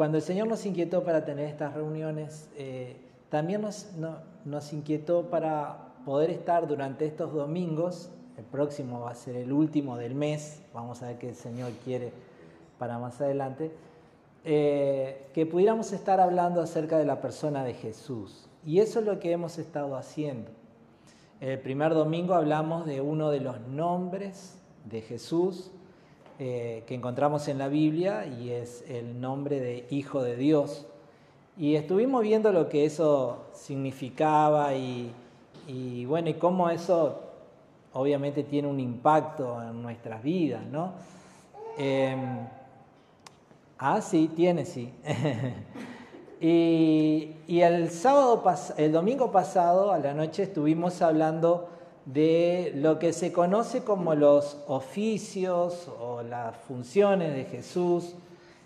cuando el Señor nos inquietó para tener estas reuniones, eh, también nos, inquietó para poder estar durante estos domingos, el próximo va a ser el último del mes, vamos a ver qué el Señor quiere para más adelante, eh, que pudiéramos estar hablando acerca de la persona de Jesús. Y eso es lo que hemos estado haciendo. El primer domingo hablamos de uno de los nombres de Jesús, eh, que encontramos en la Biblia y es el nombre de Hijo de Dios. Y estuvimos viendo lo que eso significaba y, bueno, y cómo eso obviamente tiene un impacto en nuestras vidas, ¿no? Em, ah, sí, tiene, sí. y, y, el sábado, el domingo pasado a la noche estuvimos hablando de lo que se conoce como los oficios o las funciones de Jesús.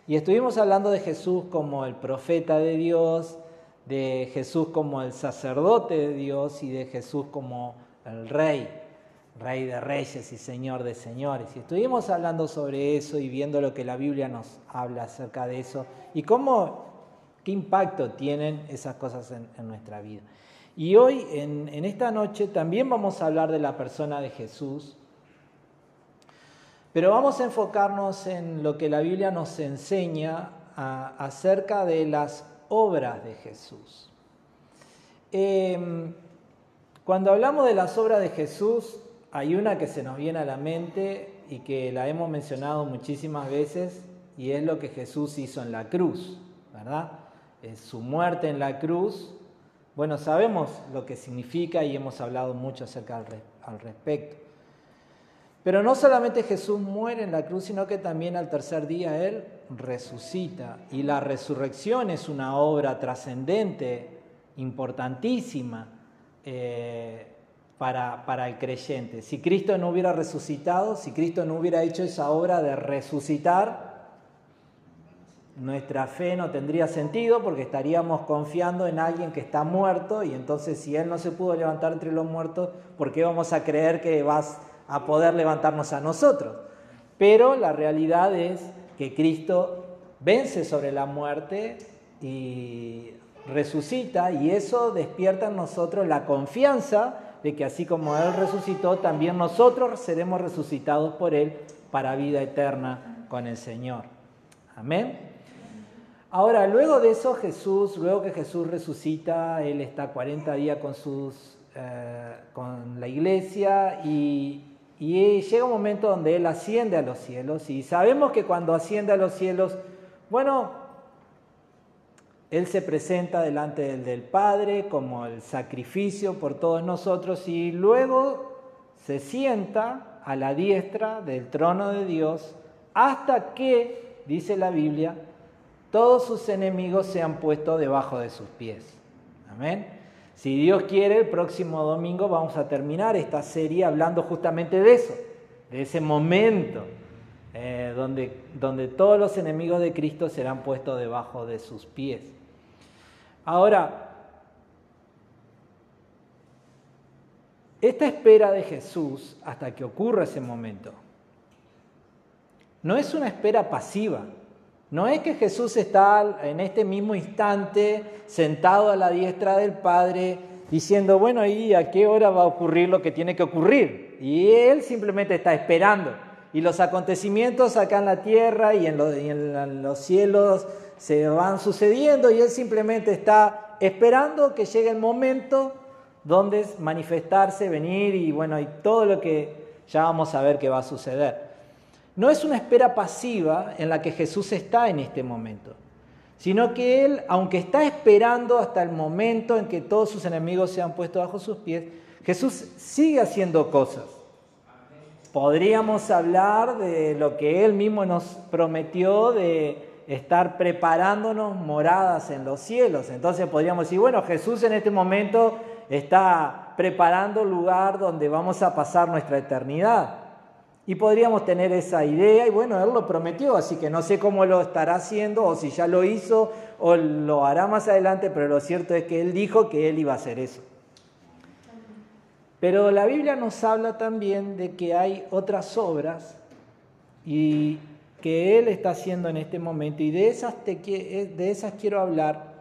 Y estuvimos hablando de Jesús como el profeta de Dios, de Jesús como el sacerdote de Dios y de Jesús como el rey, rey de reyes y señor de señores. Y estuvimos hablando sobre eso y viendo lo que la Biblia nos habla acerca de eso y cómo, qué impacto tienen esas cosas en nuestra vida. Y hoy, en, esta noche, también vamos a hablar de la persona de Jesús, pero vamos a enfocarnos en lo que la Biblia nos enseña acerca de las obras de Jesús. Em, cuando hablamos de las obras de Jesús, hay una que se nos viene a la mente y que la hemos mencionado muchísimas veces, y es lo que Jesús hizo en la cruz, ¿verdad? Es su muerte en la cruz bueno, sabemos lo que significa y hemos hablado mucho acerca al, respecto. Pero no solamente Jesús muere en la cruz, sino que también al tercer día Él resucita. Y la resurrección es una obra trascendente, importantísima eh, para, para el creyente. Si Cristo no hubiera resucitado, si Cristo no hubiera hecho esa obra de resucitar, nuestra fe no tendría sentido porque estaríamos confiando en alguien que está muerto y entonces si Él no se pudo levantar entre los muertos, ¿por qué vamos a creer que vas a poder levantarnos a nosotros? Pero la realidad es que Cristo vence sobre la muerte y resucita y eso despierta en nosotros la confianza de que así como Él resucitó, también nosotros seremos resucitados por Él para vida eterna con el Señor. Amén. Ahora, luego de eso Jesús, luego que Jesús resucita, Él está 40 días con, sus, eh, con la iglesia y, y llega un momento donde Él asciende a los cielos y sabemos que cuando asciende a los cielos, bueno, Él se presenta delante del, del Padre como el sacrificio por todos nosotros y luego se sienta a la diestra del trono de Dios hasta que, dice la Biblia, todos sus enemigos se han puesto debajo de sus pies. Amén. Si Dios quiere, el próximo domingo vamos a terminar esta serie hablando justamente de eso, de ese momento eh, donde, donde todos los enemigos de Cristo serán puestos debajo de sus pies. Ahora, esta espera de Jesús hasta que ocurra ese momento no es una espera pasiva. No es que Jesús está en este mismo instante sentado a la diestra del Padre diciendo, bueno, ¿y a qué hora va a ocurrir lo que tiene que ocurrir? Y Él simplemente está esperando. Y los acontecimientos acá en la tierra y en, los cielos se van sucediendo y Él simplemente está esperando que llegue el momento donde manifestarse, venir y bueno, y todo lo que ya vamos a ver que va a suceder. No es una espera pasiva en la que Jesús está en este momento, sino que Él, aunque está esperando hasta el momento en que todos sus enemigos se han puesto bajo sus pies, Jesús sigue haciendo cosas. Podríamos hablar de lo que Él mismo nos prometió de estar preparándonos moradas en los cielos. Entonces podríamos decir, bueno, Jesús en este momento está preparando el lugar donde vamos a pasar nuestra eternidad. Y podríamos tener esa idea y bueno, Él lo prometió, así que no sé cómo lo estará haciendo o si ya lo hizo o lo hará más adelante, pero lo cierto es que Él dijo que Él iba a hacer eso. Pero la Biblia nos habla también de que hay otras obras y que Él está haciendo en este momento y de esas, eh, de esas quiero hablar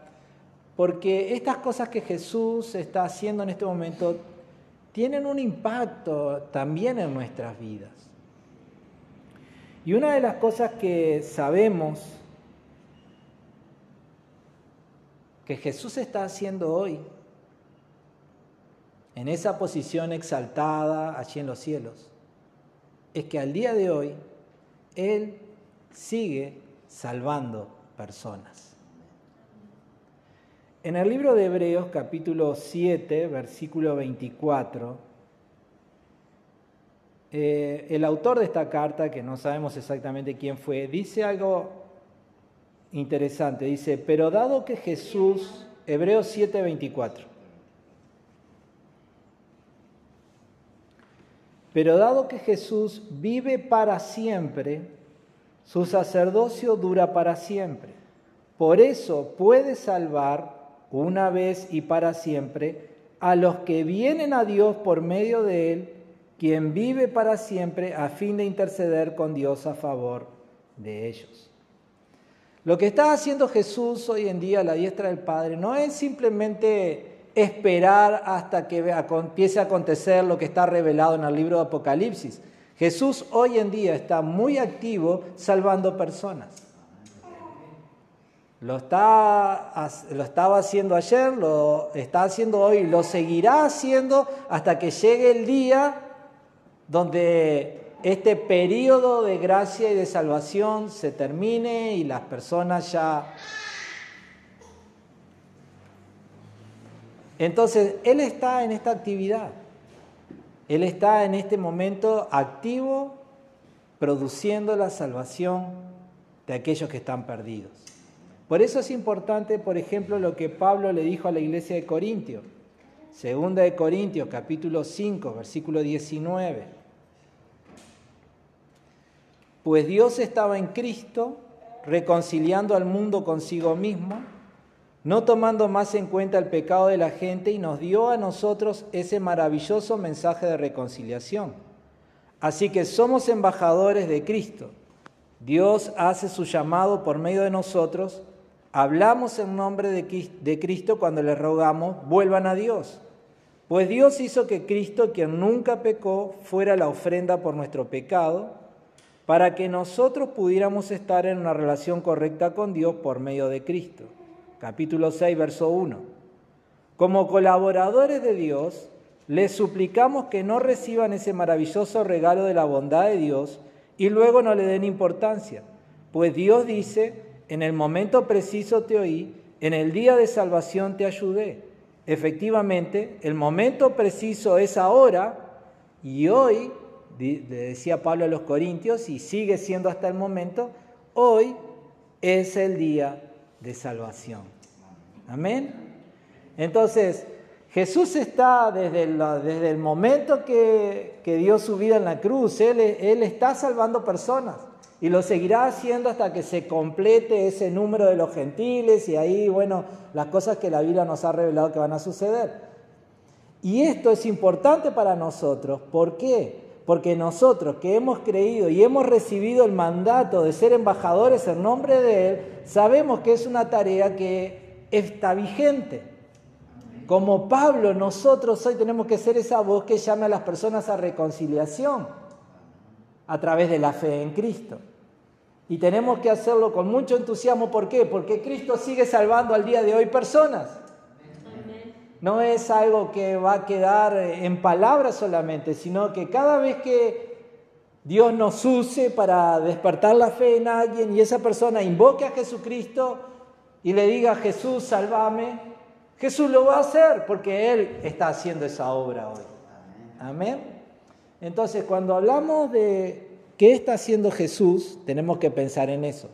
porque estas cosas que Jesús está haciendo en este momento tienen un impacto también en nuestras vidas. Y una de las cosas que sabemos que Jesús está haciendo hoy, en esa posición exaltada allí en los cielos, es que al día de hoy Él sigue salvando personas. En el libro de Hebreos capítulo 7, versículo 24, eh, el autor de esta carta, que no sabemos exactamente quién fue, dice algo interesante. Dice, pero dado que Jesús, Hebreos 7, 24, pero dado que Jesús vive para siempre, su sacerdocio dura para siempre. Por eso puede salvar una vez y para siempre a los que vienen a Dios por medio de Él, quien vive para siempre a fin de interceder con Dios a favor de ellos. Lo que está haciendo Jesús hoy en día a la diestra del Padre no es simplemente esperar hasta que empiece a acontecer lo que está revelado en el libro de Apocalipsis. Jesús hoy en día está muy activo salvando personas. Lo, está, lo estaba haciendo ayer, lo está haciendo hoy, lo seguirá haciendo hasta que llegue el día donde este periodo de gracia y de salvación se termine y las personas ya... Entonces, Él está en esta actividad. Él está en este momento activo, produciendo la salvación de aquellos que están perdidos. Por eso es importante, por ejemplo, lo que Pablo le dijo a la iglesia de Corintios. Segunda de Corintios, capítulo 5, versículo 19. Pues Dios estaba en Cristo, reconciliando al mundo consigo mismo, no tomando más en cuenta el pecado de la gente y nos dio a nosotros ese maravilloso mensaje de reconciliación. Así que somos embajadores de Cristo. Dios hace su llamado por medio de nosotros Hablamos en nombre de Cristo cuando le rogamos, vuelvan a Dios. Pues Dios hizo que Cristo, quien nunca pecó, fuera la ofrenda por nuestro pecado, para que nosotros pudiéramos estar en una relación correcta con Dios por medio de Cristo. Capítulo 6, verso 1. Como colaboradores de Dios, les suplicamos que no reciban ese maravilloso regalo de la bondad de Dios y luego no le den importancia, pues Dios dice, en el momento preciso te oí, en el día de salvación te ayudé. Efectivamente, el momento preciso es ahora y hoy, decía Pablo a los Corintios, y sigue siendo hasta el momento, hoy es el día de salvación. Amén. Entonces, Jesús está desde desde el momento que, dio su vida en la cruz, él, él está salvando personas y lo seguirá haciendo hasta que se complete ese número de los gentiles y ahí, bueno, las cosas que la Biblia nos ha revelado que van a suceder. Y esto es importante para nosotros. ¿Por qué? Porque nosotros que hemos creído y hemos recibido el mandato de ser embajadores en nombre de Él, sabemos que es una tarea que está vigente. Como Pablo, nosotros hoy tenemos que ser esa voz que llame a las personas a reconciliación a través de la fe en Cristo. Y tenemos que hacerlo con mucho entusiasmo. ¿Por qué? Porque Cristo sigue salvando al día de hoy personas. No es algo que va a quedar en palabras solamente, sino que cada vez que Dios nos use para despertar la fe en alguien y esa persona invoque a Jesucristo y le diga, Jesús, salvame, Jesús lo va a hacer porque Él está haciendo esa obra hoy. Amén. Entonces, cuando hablamos de ¿Qué está haciendo Jesús? Tenemos que pensar en eso.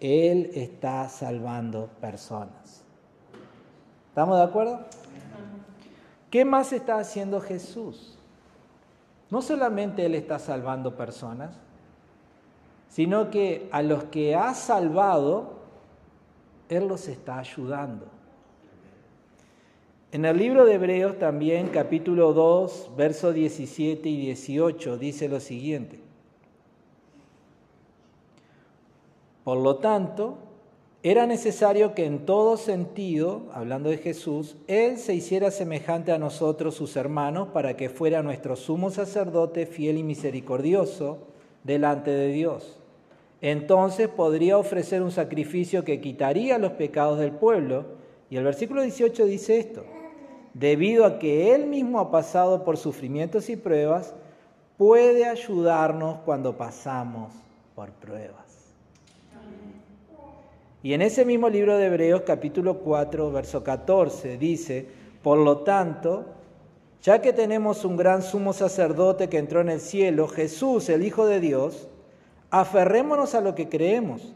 Él está salvando personas. ¿Estamos de acuerdo? ¿Qué más está haciendo Jesús? No solamente Él está salvando personas, sino que a los que ha salvado, Él los está ayudando. En el libro de Hebreos también, capítulo 2, versos 17 y 18, dice lo siguiente. Por lo tanto, era necesario que en todo sentido, hablando de Jesús, Él se hiciera semejante a nosotros, sus hermanos, para que fuera nuestro sumo sacerdote fiel y misericordioso delante de Dios. Entonces podría ofrecer un sacrificio que quitaría los pecados del pueblo. Y el versículo 18 dice esto, debido a que Él mismo ha pasado por sufrimientos y pruebas, puede ayudarnos cuando pasamos por pruebas. Y en ese mismo libro de Hebreos capítulo 4, verso 14 dice, por lo tanto, ya que tenemos un gran sumo sacerdote que entró en el cielo, Jesús, el Hijo de Dios, aferrémonos a lo que creemos.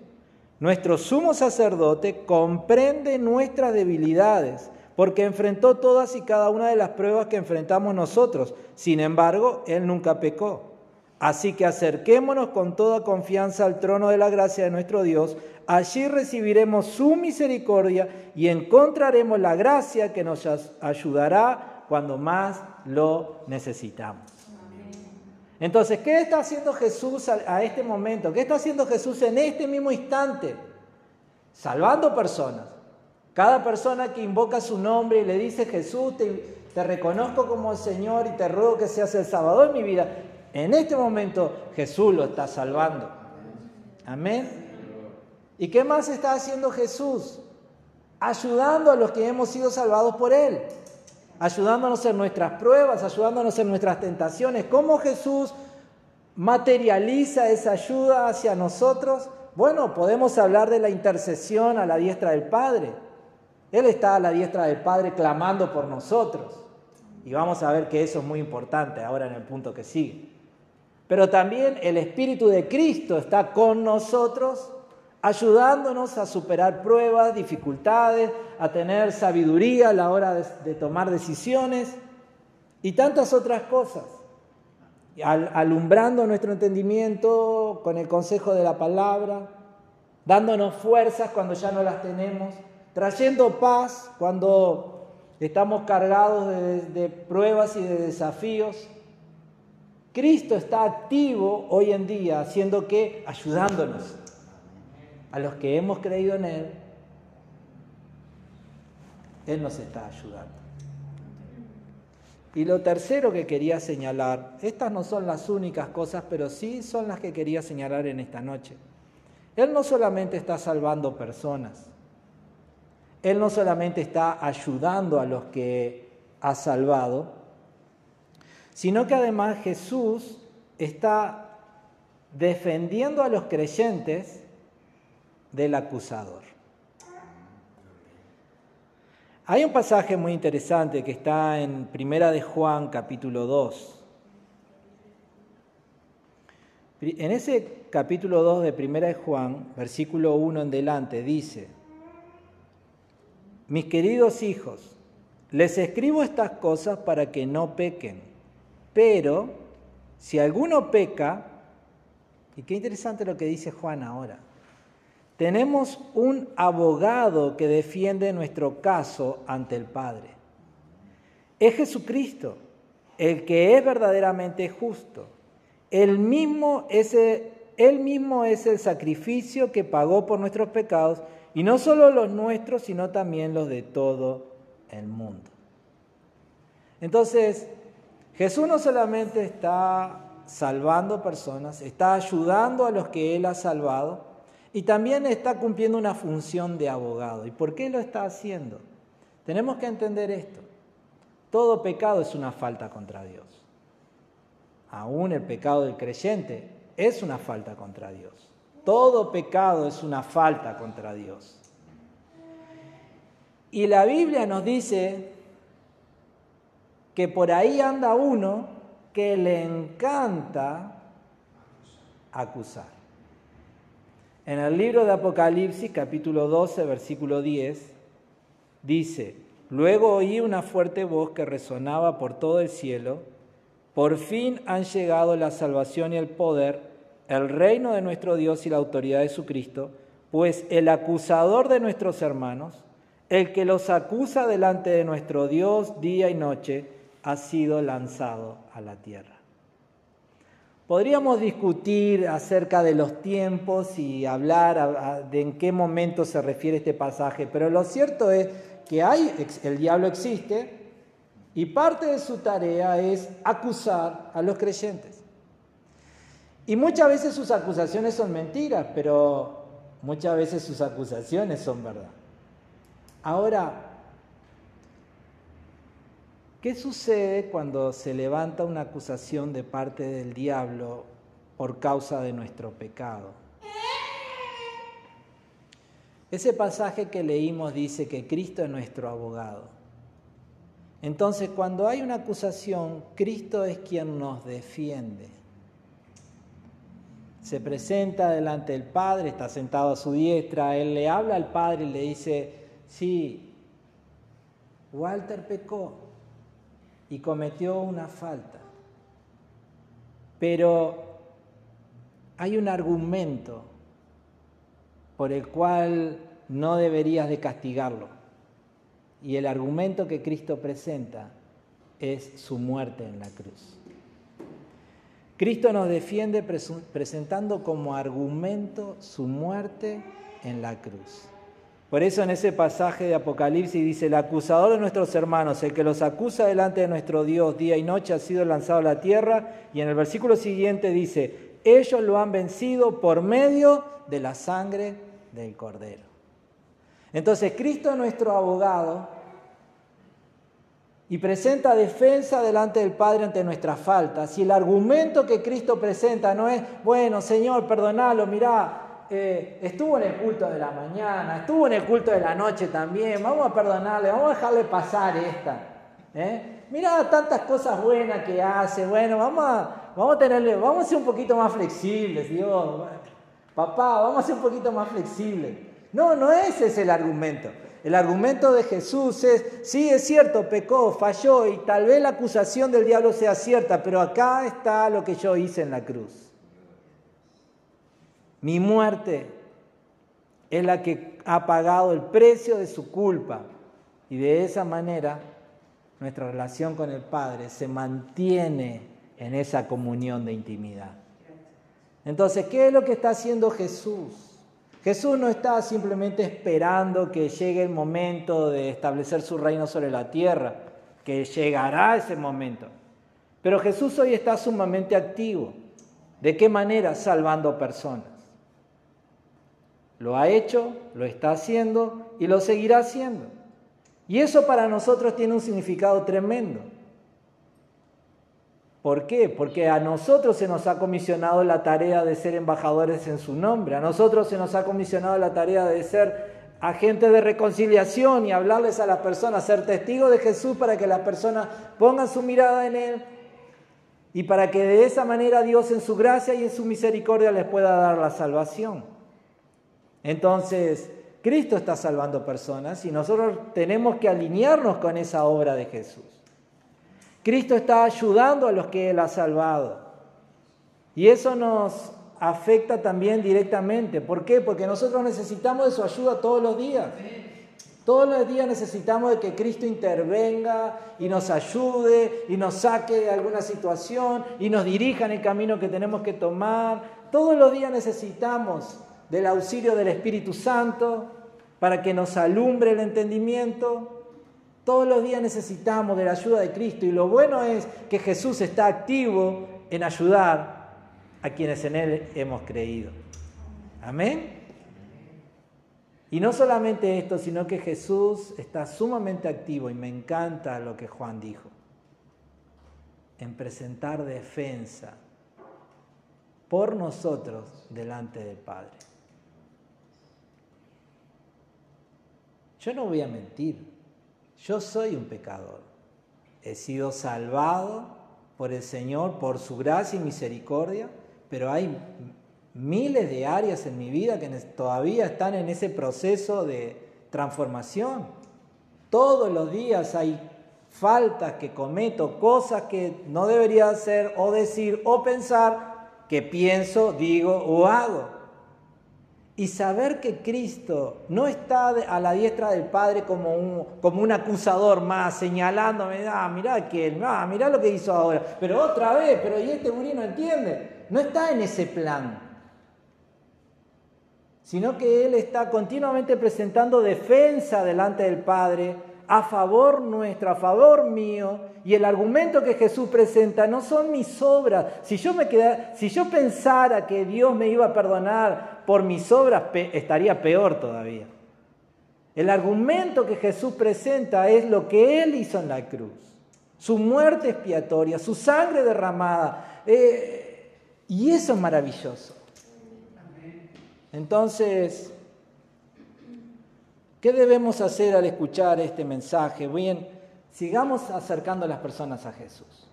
Nuestro sumo sacerdote comprende nuestras debilidades, porque enfrentó todas y cada una de las pruebas que enfrentamos nosotros. Sin embargo, Él nunca pecó. Así que acerquémonos con toda confianza al trono de la gracia de nuestro Dios. Allí recibiremos su misericordia y encontraremos la gracia que nos ayudará cuando más lo necesitamos. Entonces, ¿qué está haciendo Jesús a, este momento? ¿Qué está haciendo Jesús en este mismo instante? Salvando personas. Cada persona que invoca su nombre y le dice, Jesús, te, reconozco como Señor y te ruego que seas el Salvador de mi vida. En este momento Jesús lo está salvando. Amén. ¿Y qué más está haciendo Jesús? Ayudando a los que hemos sido salvados por Él. Ayudándonos en nuestras pruebas, ayudándonos en nuestras tentaciones. ¿Cómo Jesús materializa esa ayuda hacia nosotros? Bueno, podemos hablar de la intercesión a la diestra del Padre. Él está a la diestra del Padre clamando por nosotros. Y vamos a ver que eso es muy importante ahora en el punto que sigue. Pero también el Espíritu de Cristo está con nosotros, ayudándonos a superar pruebas, dificultades, a tener sabiduría a la hora de, tomar decisiones y tantas otras cosas. alumbrando nuestro entendimiento con el consejo de la palabra, dándonos fuerzas cuando ya no las tenemos, trayendo paz cuando estamos cargados de pruebas y de desafíos Cristo está activo hoy en día, haciendo que ayudándonos a los que hemos creído en Él. Él nos está ayudando. Y lo tercero que quería señalar, estas no son las únicas cosas, pero sí son las que quería señalar en esta noche. Él no solamente está salvando personas, Él no solamente está ayudando a los que ha salvado, sino que además Jesús está defendiendo a los creyentes del acusador. Hay un pasaje muy interesante que está en Primera de Juan capítulo 2. En ese capítulo 2 de Primera de Juan, versículo 1 en delante, dice, Mis queridos hijos, les escribo estas cosas para que no pequen. Pero si alguno peca, y qué interesante lo que dice Juan ahora, tenemos un abogado que defiende nuestro caso ante el Padre. Es Jesucristo, el que es verdaderamente justo. Él mismo es el, mismo es el sacrificio que pagó por nuestros pecados, y no solo los nuestros, sino también los de todo el mundo. Entonces, Jesús no solamente está salvando personas, está ayudando a los que Él ha salvado y también está cumpliendo una función de abogado. ¿Y por qué lo está haciendo? Tenemos que entender esto. Todo pecado es una falta contra Dios. Aún el pecado del creyente es una falta contra Dios. Todo pecado es una falta contra Dios. Y la Biblia nos dice que por ahí anda uno que le encanta acusar. En el libro de Apocalipsis, capítulo 12, versículo 10, dice, luego oí una fuerte voz que resonaba por todo el cielo, por fin han llegado la salvación y el poder, el reino de nuestro Dios y la autoridad de su Cristo, pues el acusador de nuestros hermanos, el que los acusa delante de nuestro Dios día y noche, ha sido lanzado a la tierra. Podríamos discutir acerca de los tiempos y hablar de en qué momento se refiere este pasaje, pero lo cierto es que hay, el diablo existe y parte de su tarea es acusar a los creyentes. Y muchas veces sus acusaciones son mentiras, pero muchas veces sus acusaciones son verdad. Ahora, ¿qué sucede cuando se levanta una acusación de parte del diablo por causa de nuestro pecado? Ese pasaje que leímos dice que Cristo es nuestro abogado. Entonces, cuando hay una acusación, Cristo es quien nos defiende. Se presenta delante del Padre, está sentado a su diestra, él le habla al Padre y le dice, sí, Walter pecó y cometió una falta, pero hay un argumento por el cual no deberías de castigarlo. Y el argumento que Cristo presenta es su muerte en la cruz. Cristo nos defiende presentando como argumento su muerte en la cruz. Por eso en ese pasaje de Apocalipsis dice, el acusador de nuestros hermanos, el que los acusa delante de nuestro Dios día y noche, ha sido lanzado a la tierra. Y en el versículo siguiente dice, ellos lo han vencido por medio de la sangre del Cordero. Entonces Cristo es nuestro abogado y presenta defensa delante del Padre ante nuestras faltas. Y el argumento que Cristo presenta no es, bueno, Señor, perdonalo, mirá, estuvo en el culto de la mañana, estuvo en el culto de la noche también, vamos a perdonarle, vamos a dejarle pasar esta. ¿eh? Mirá tantas cosas buenas que hace, bueno, vamos a, vamos a tenerle, vamos a ser un poquito más flexibles, Dios. Papá, vamos a ser un poquito más flexibles. No, no ese es el argumento. El argumento de Jesús es, sí, es cierto, pecó, falló y tal vez la acusación del diablo sea cierta, pero acá está lo que yo hice en la cruz. Mi muerte es la que ha pagado el precio de su culpa y de esa manera nuestra relación con el Padre se mantiene en esa comunión de intimidad. Entonces, ¿qué es lo que está haciendo Jesús? Jesús no está simplemente esperando que llegue el momento de establecer su reino sobre la tierra, que llegará ese momento. Pero Jesús hoy está sumamente activo. ¿De qué manera? Salvando personas. Lo ha hecho, lo está haciendo y lo seguirá haciendo. Y eso para nosotros tiene un significado tremendo. ¿Por qué? Porque a nosotros se nos ha comisionado la tarea de ser embajadores en su nombre, a nosotros se nos ha comisionado la tarea de ser agentes de reconciliación y hablarles a las personas, ser testigos de Jesús para que las personas pongan su mirada en Él y para que de esa manera Dios en su gracia y en su misericordia les pueda dar la salvación. Entonces, Cristo está salvando personas y nosotros tenemos que alinearnos con esa obra de Jesús. Cristo está ayudando a los que Él ha salvado. Y eso nos afecta también directamente. ¿Por qué? Porque nosotros necesitamos de su ayuda todos los días. Todos los días necesitamos de que Cristo intervenga y nos ayude y nos saque de alguna situación y nos dirija en el camino que tenemos que tomar. Todos los días necesitamos del auxilio del Espíritu Santo para que nos alumbre el entendimiento. Todos los días necesitamos de la ayuda de Cristo y lo bueno es que Jesús está activo en ayudar a quienes en Él hemos creído. Amén. Y no solamente esto, sino que Jesús está sumamente activo y me encanta lo que Juan dijo, en presentar defensa por nosotros delante del Padre. Yo no voy a mentir. Yo soy un pecador. He sido salvado por el Señor, por su gracia y misericordia, pero hay miles de áreas en mi vida que todavía están en ese proceso de transformación. Todos los días hay faltas que cometo, cosas que no debería hacer o decir o pensar que pienso, digo o hago y saber que Cristo no está a la diestra del Padre como un, como un acusador más, señalándome, ah, mirá que, ah, mirá lo que hizo ahora, pero otra vez, pero y este gurí no entiende. no está en ese plan, sino que Él está continuamente presentando defensa delante del Padre a favor nuestro, a favor mío, y el argumento que Jesús presenta no son mis obras. Si yo, me si yo pensara que Dios me iba a perdonar por mis obras, estaría peor todavía. El argumento que Jesús presenta es lo que Él hizo en la cruz, su muerte expiatoria, su sangre derramada. Eh, y eso es maravilloso. Entonces, ¿qué debemos hacer al escuchar este mensaje? Bien, sigamos acercando a las personas a Jesús.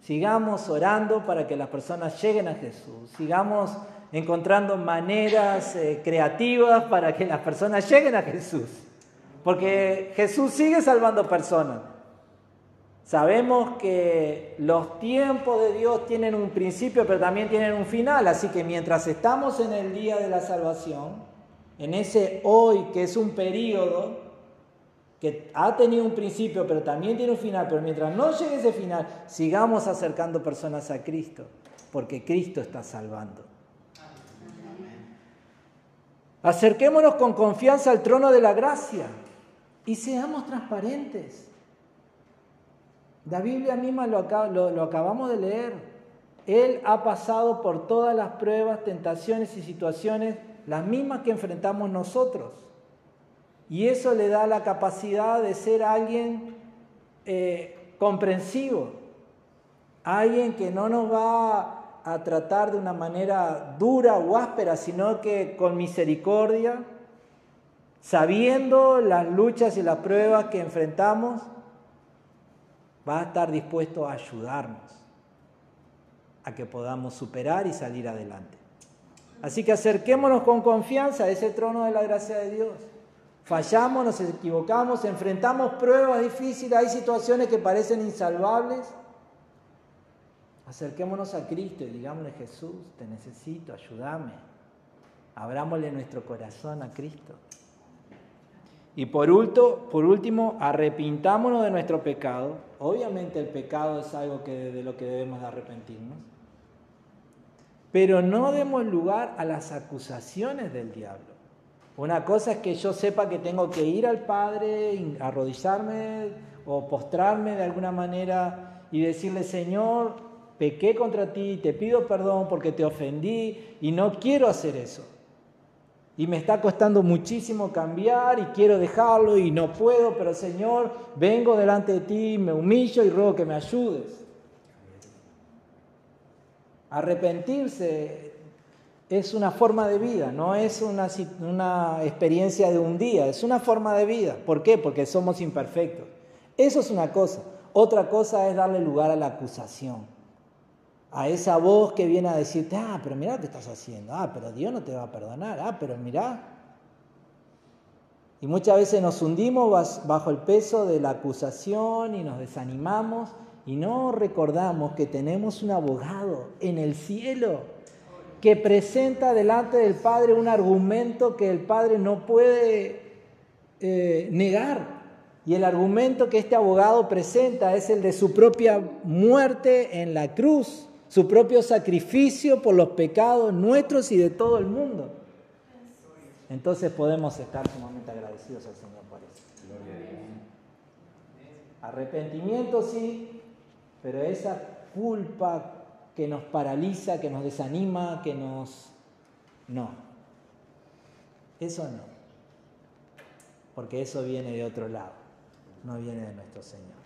Sigamos orando para que las personas lleguen a Jesús. Sigamos encontrando maneras eh, creativas para que las personas lleguen a Jesús. Porque Jesús sigue salvando personas. Sabemos que los tiempos de Dios tienen un principio, pero también tienen un final. Así que mientras estamos en el día de la salvación, en ese hoy que es un periodo que ha tenido un principio, pero también tiene un final, pero mientras no llegue ese final, sigamos acercando personas a Cristo, porque Cristo está salvando. Acerquémonos con confianza al trono de la gracia y seamos transparentes. La Biblia misma lo, lo, acabamos de leer. Él ha pasado por todas las pruebas, tentaciones y situaciones, las mismas que enfrentamos nosotros. Y eso le da la capacidad de ser alguien eh, comprensivo, alguien que no nos va a tratar de una manera dura o áspera, sino que con misericordia, sabiendo las luchas y las pruebas que enfrentamos, va a estar dispuesto a ayudarnos a que podamos superar y salir adelante. Así que acerquémonos con confianza a ese trono de la gracia de Dios. Fallamos, nos equivocamos, enfrentamos pruebas difíciles, hay situaciones que parecen insalvables Acerquémonos a Cristo y digámosle, Jesús, te necesito, ayúdame. Abrámosle nuestro corazón a Cristo. Y por, último, por último, arrepintámonos de nuestro pecado. Obviamente el pecado es algo de lo que debemos arrepentirnos. Pero no demos lugar a las acusaciones del diablo. Una cosa es que yo sepa que tengo que ir al Padre, arrodillarme o postrarme de alguna manera y decirle, Señor, pequé contra ti, te pido perdón porque te ofendí y no quiero hacer eso. Y me está costando muchísimo cambiar y quiero dejarlo y no puedo, pero Señor, vengo delante de ti, me humillo y ruego que me ayudes. Arrepentirse es una forma de vida, no es una, experiencia de un día, es una forma de vida. ¿Por qué? Porque somos imperfectos. Eso es una cosa. Otra cosa es darle lugar a la acusación a esa voz que viene a decirte, ah, pero mira qué estás haciendo, ah, pero Dios no te va a perdonar, ah, pero mira. Y muchas veces nos hundimos bajo el peso de la acusación y nos desanimamos y no recordamos que tenemos un abogado en el cielo que presenta delante del Padre un argumento que el Padre no puede eh, negar. Y el argumento que este abogado presenta es el de su propia muerte en la cruz su propio sacrificio por los pecados nuestros y de todo el mundo. Entonces podemos estar sumamente agradecidos al Señor por eso. Arrepentimiento sí, pero esa culpa que nos paraliza, que nos desanima, que nos... No, eso no, porque eso viene de otro lado, no viene de nuestro Señor.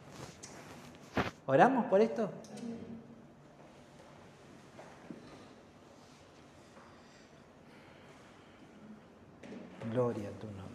¿Oramos por esto? Gloria a tu nombre.